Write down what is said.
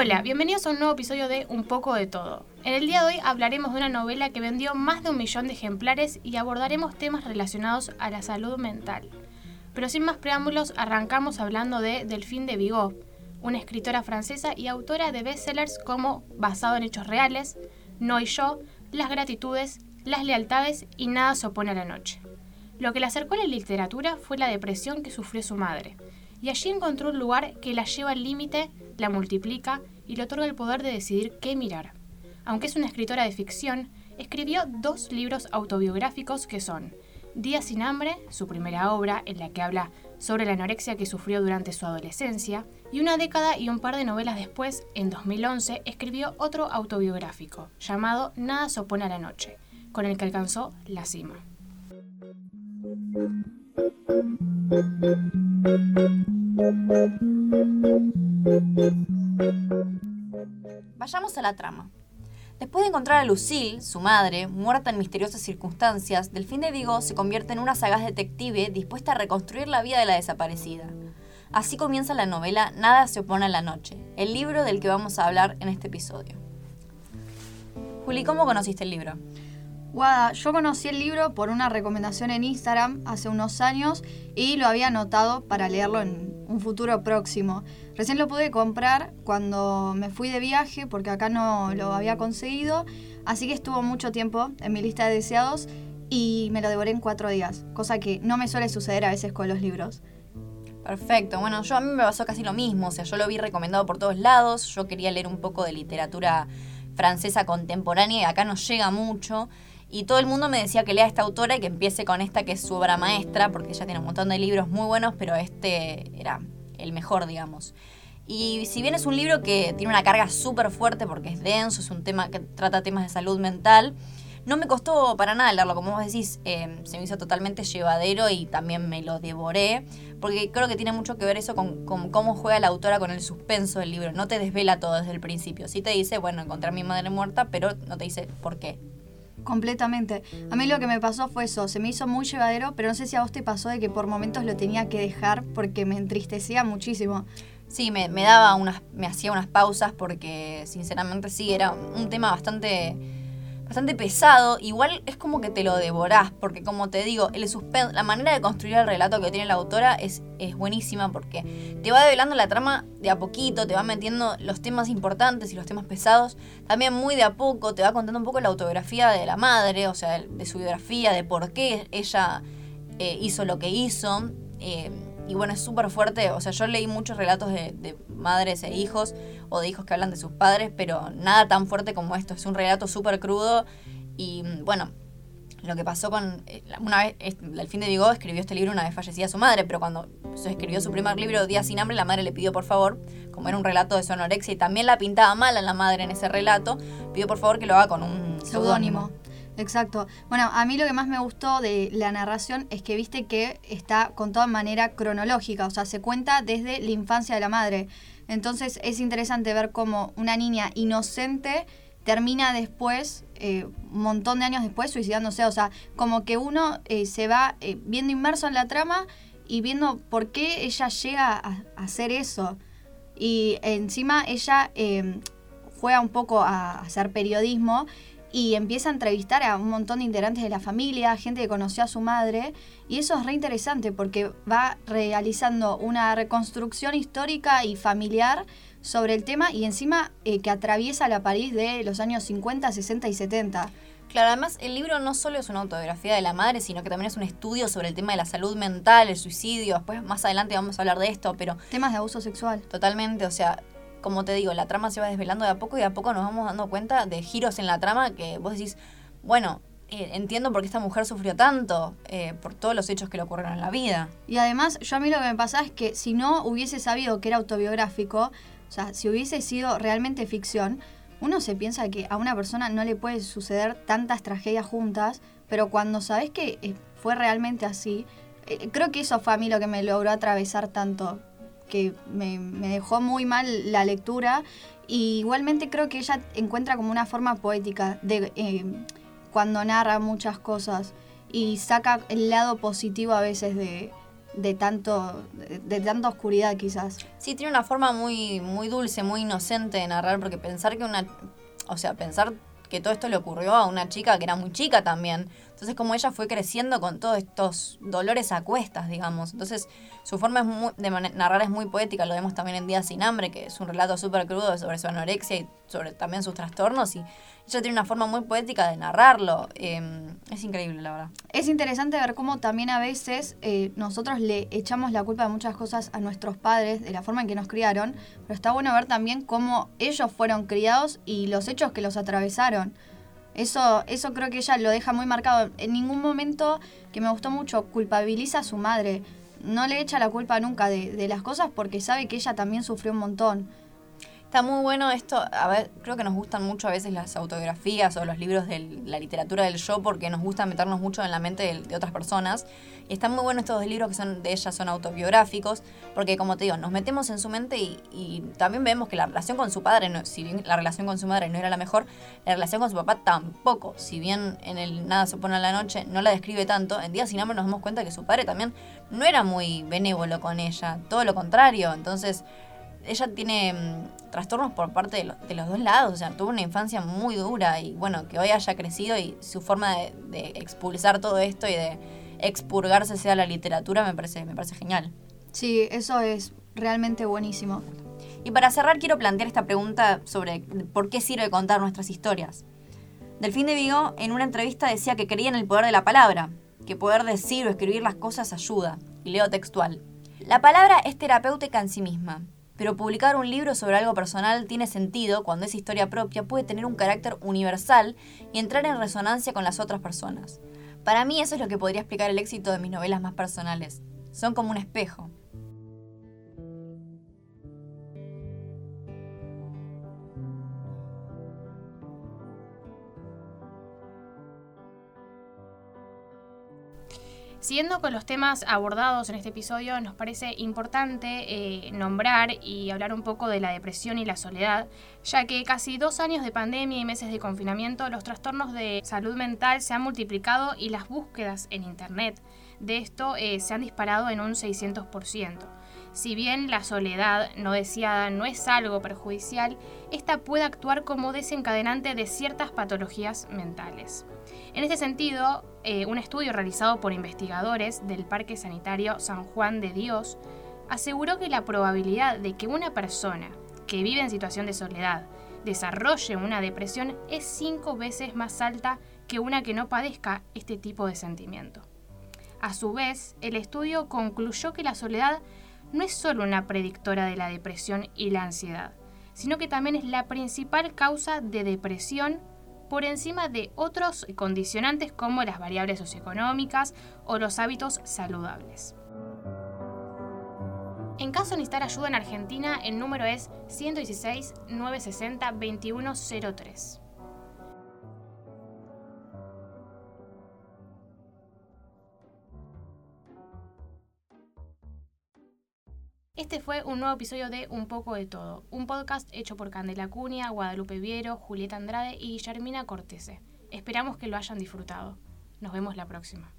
Hola, bienvenidos a un nuevo episodio de Un poco de todo. En el día de hoy hablaremos de una novela que vendió más de un millón de ejemplares y abordaremos temas relacionados a la salud mental. Pero sin más preámbulos, arrancamos hablando de Delphine de Vigo, una escritora francesa y autora de bestsellers como Basado en hechos reales, No y yo, Las gratitudes, Las lealtades y Nada se opone a la noche. Lo que la acercó a la literatura fue la depresión que sufrió su madre, y allí encontró un lugar que la lleva al límite, la multiplica y le otorga el poder de decidir qué mirar. Aunque es una escritora de ficción, escribió dos libros autobiográficos que son Día sin hambre, su primera obra en la que habla sobre la anorexia que sufrió durante su adolescencia, y una década y un par de novelas después, en 2011, escribió otro autobiográfico, llamado Nada se opone a la noche, con el que alcanzó la cima. Vayamos a la trama. Después de encontrar a Lucille, su madre, muerta en misteriosas circunstancias, Delfín de Vigo se convierte en una sagaz detective dispuesta a reconstruir la vida de la desaparecida. Así comienza la novela Nada se opone a la noche, el libro del que vamos a hablar en este episodio. Juli, ¿cómo conociste el libro? Guada, yo conocí el libro por una recomendación en Instagram hace unos años y lo había anotado para leerlo en un futuro próximo. Recién lo pude comprar cuando me fui de viaje porque acá no lo había conseguido, así que estuvo mucho tiempo en mi lista de deseados y me lo devoré en cuatro días, cosa que no me suele suceder a veces con los libros. Perfecto, bueno, yo a mí me pasó casi lo mismo, o sea, yo lo vi recomendado por todos lados, yo quería leer un poco de literatura francesa contemporánea y acá no llega mucho. Y todo el mundo me decía que lea esta autora y que empiece con esta que es su obra maestra, porque ella tiene un montón de libros muy buenos, pero este era el mejor, digamos. Y si bien es un libro que tiene una carga súper fuerte porque es denso, es un tema que trata temas de salud mental, no me costó para nada leerlo, como vos decís, eh, se me hizo totalmente llevadero y también me lo devoré, porque creo que tiene mucho que ver eso con, con, cómo juega la autora con el suspenso del libro. No te desvela todo desde el principio. Sí te dice, bueno, encontré a mi madre muerta, pero no te dice por qué. Completamente. A mí lo que me pasó fue eso, se me hizo muy llevadero, pero no sé si a vos te pasó de que por momentos lo tenía que dejar porque me entristecía muchísimo. Sí, me, me daba unas, me hacía unas pausas porque sinceramente sí, era un tema bastante bastante pesado, igual es como que te lo devorás, porque como te digo, el suspenso, la manera de construir el relato que tiene la autora es, es buenísima porque te va develando la trama de a poquito, te va metiendo los temas importantes y los temas pesados, también muy de a poco, te va contando un poco la autobiografía de la madre, o sea, de, su biografía, de por qué ella eh, hizo lo que hizo. Eh, y bueno, es súper fuerte. O sea, yo leí muchos relatos de, madres e hijos o de hijos que hablan de sus padres, pero nada tan fuerte como esto. Es un relato súper crudo y mm, bueno, lo que pasó con. Eh, una vez, el fin de Vigo escribió este libro una vez fallecida su madre, pero cuando se escribió su primer libro, Día sin hambre, la madre le pidió por favor, como era un relato de su anorexia y también la pintaba mal a la madre en ese relato, pidió por favor que lo haga con un seudónimo. Exacto. Bueno, a mí lo que más me gustó de la narración es que viste que está con toda manera cronológica, o sea, se cuenta desde la infancia de la madre. Entonces es interesante ver cómo una niña inocente termina después, eh, un montón de años después, suicidándose. O sea, como que uno eh, se va eh, viendo inmerso en la trama y viendo por qué ella llega a, hacer eso. Y encima ella juega un poco a hacer periodismo y empieza a entrevistar a un montón de integrantes de la familia, gente que conoció a su madre, y eso es re interesante porque va realizando una reconstrucción histórica y familiar sobre el tema y encima eh, que atraviesa la París de los años 50, 60 y 70. Claro, además el libro no solo es una autobiografía de la madre, sino que también es un estudio sobre el tema de la salud mental, el suicidio, después más adelante vamos a hablar de esto, pero... Temas de abuso sexual. Totalmente, o sea, como te digo, la trama se va desvelando de a poco y de a poco nos vamos dando cuenta de giros en la trama que vos decís, bueno, eh, entiendo por qué esta mujer sufrió tanto, eh, por todos los hechos que le ocurrieron en la vida. Y además, yo a mí lo que me pasa es que si no hubiese sabido que era autobiográfico, o sea, si hubiese sido realmente ficción, uno se piensa que a una persona no le puede suceder tantas tragedias juntas, pero cuando sabes que eh, fue realmente así, creo que eso fue a mí lo que me logró atravesar tanto que me, dejó muy mal la lectura. Y igualmente creo que ella encuentra como una forma poética de eh, cuando narra muchas cosas y saca el lado positivo a veces de, de tanto de, tanta oscuridad quizás. Sí, tiene una forma muy, muy dulce, muy inocente de narrar, porque pensar que una. O sea, pensar que todo esto le ocurrió a una chica que era muy chica también. Entonces, como ella fue creciendo con todos estos dolores a cuestas, digamos. Entonces, su forma de narrar es muy poética, lo vemos también en Días sin hambre, que es un relato súper crudo sobre su anorexia y sobre también sus trastornos. Y ella tiene una forma muy poética de narrarlo. Eh, es increíble, la verdad. Es interesante ver cómo también a veces eh, nosotros le echamos la culpa de muchas cosas a nuestros padres, de la forma en que nos criaron, pero está bueno ver también cómo ellos fueron criados y los hechos que los atravesaron. Eso, eso creo que ella lo deja muy marcado. En ningún momento, que me gustó mucho, culpabiliza a su madre. No le echa la culpa nunca de, de las cosas porque sabe que ella también sufrió un montón. Está muy bueno esto, a ver, creo que nos gustan mucho a veces las autobiografías o los libros de la literatura del yo porque nos gusta meternos mucho en la mente de, otras personas. Y están muy buenos estos dos libros que son de ellas, son autobiográficos, porque como te digo, nos metemos en su mente y, y también vemos que la relación con su padre, no- si bien la relación con su madre no era la mejor, la relación con su papá tampoco. Si bien en el Nada se pone a la noche no la describe tanto, en Días sin hambre nos damos cuenta que su padre también no era muy benévolo con ella, todo lo contrario. Entonces ella tiene mm, trastornos por parte de, lo- de los dos lados, o sea, tuvo una infancia muy dura y bueno, que hoy haya crecido y su forma de, de expulsar todo esto y de expurgarse sea la literatura me parece, me parece genial. Sí, eso es realmente buenísimo. Y para cerrar quiero plantear esta pregunta sobre por qué sirve contar nuestras historias. Delfín de Vigo en una entrevista decía que creía en el poder de la palabra, que poder decir o escribir las cosas ayuda. Y leo textual. La palabra es terapéutica en sí misma, pero publicar un libro sobre algo personal tiene sentido cuando esa historia propia puede tener un carácter universal y entrar en resonancia con las otras personas. Para mí eso es lo que podría explicar el éxito de mis novelas más personales. Son como un espejo. Siguiendo con los temas abordados en este episodio, nos parece importante eh, nombrar y hablar un poco de la depresión y la soledad, ya que casi dos años de pandemia y meses de confinamiento, los trastornos de salud mental se han multiplicado y las búsquedas en Internet de esto eh, se han disparado en un 600%. Si bien la soledad no deseada no es algo perjudicial, esta puede actuar como desencadenante de ciertas patologías mentales. En este sentido, eh, un estudio realizado por investigadores del Parque Sanitario San Juan de Dios aseguró que la probabilidad de que una persona que vive en situación de soledad desarrolle una depresión es cinco veces más alta que una que no padezca este tipo de sentimiento. A su vez, el estudio concluyó que la soledad no es solo una predictora de la depresión y la ansiedad, sino que también es la principal causa de depresión por encima de otros condicionantes como las variables socioeconómicas o los hábitos saludables. En caso de necesitar ayuda en Argentina, el número es 116 960 2103. Este fue un nuevo episodio de Un poco de todo, un podcast hecho por Candela Cunha, Guadalupe Viero, Julieta Andrade y Guillermina Cortese. Esperamos que lo hayan disfrutado. Nos vemos la próxima.